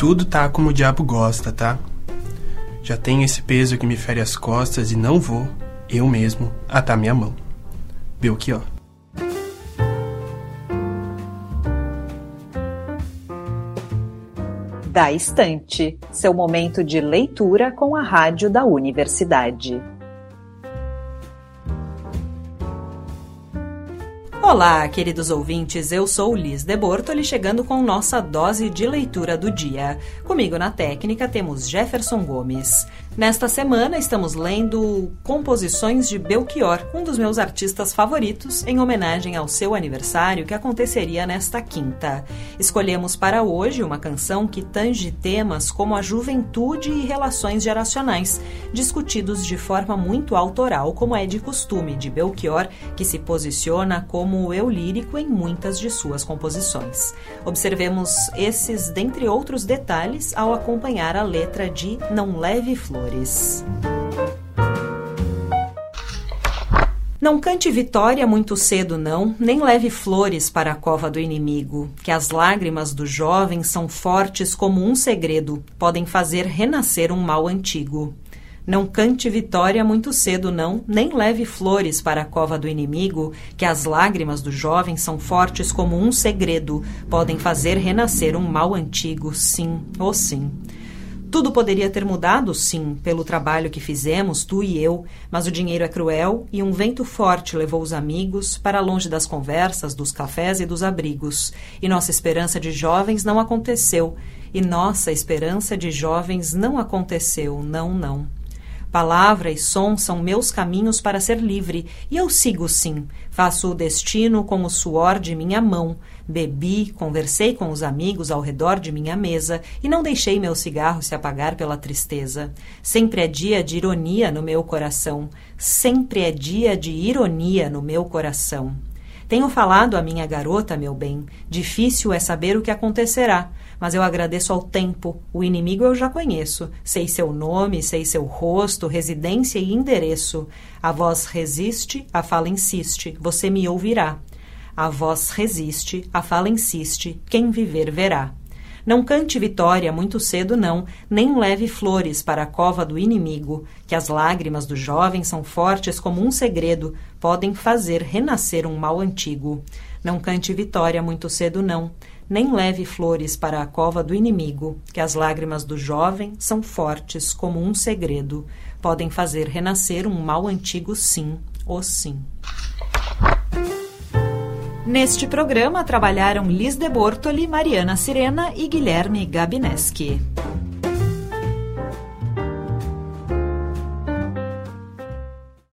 tudo tá como o diabo gosta, tá? Já tenho esse peso que me fere as costas e não vou, eu mesmo, atar minha mão. Belchior. Da Estante, seu momento de leitura com a rádio da universidade. Olá, queridos ouvintes, eu sou Liz de Bortoli, chegando com nossa dose de leitura do dia. Comigo na técnica temos Jefferson Gomes. Nesta semana estamos lendo Composições de Belchior, um dos meus artistas favoritos, em homenagem ao seu aniversário que aconteceria nesta quinta. Escolhemos para hoje uma canção que tange temas como a juventude e relações geracionais, discutidos de forma muito autoral, como é de costume de Belchior, que se posiciona como eu lírico em muitas de suas composições. Observemos esses, dentre outros detalhes, ao acompanhar a letra de Não Leve Flor Não cante vitória muito cedo, não, nem leve flores para a cova do inimigo, que as lágrimas do jovem são fortes como um segredo, podem fazer renascer um mal antigo. Não cante vitória muito cedo, não, nem leve flores para a cova do inimigo, que as lágrimas do jovem são fortes como um segredo, podem fazer renascer um mal antigo, sim, oh sim. Tudo poderia ter mudado, sim, pelo trabalho que fizemos, tu e eu, mas o dinheiro é cruel e um vento forte levou os amigos para longe das conversas, dos cafés e dos abrigos. E nossa esperança de jovens não aconteceu. E nossa esperança de jovens não aconteceu, não, não. Palavra e som são meus caminhos para ser livre, e eu sigo sim. Faço o destino com o suor de minha mão. Bebi, conversei com os amigos ao redor de minha mesa e não deixei meu cigarro se apagar pela tristeza. Sempre é dia de ironia no meu coração. Sempre é dia de ironia no meu coração. Tenho falado à minha garota, meu bem. Difícil é saber o que acontecerá mas eu agradeço ao tempo. O inimigo eu já conheço. Sei seu nome, sei seu rosto, residência e endereço. A voz resiste, a fala insiste. Você me ouvirá. A voz resiste, a fala insiste. Quem viver verá. Não cante vitória muito cedo, não, nem leve flores para a cova do inimigo, que as lágrimas do jovem são fortes como um segredo, podem fazer renascer um mal antigo. Não cante vitória muito cedo, não, nem leve flores para a cova do inimigo, que as lágrimas do jovem são fortes como um segredo, podem fazer renascer um mal antigo, sim, ou sim. Neste programa trabalharam Liz de Bortoli, Mariana Sirena e Guilherme Gabineski.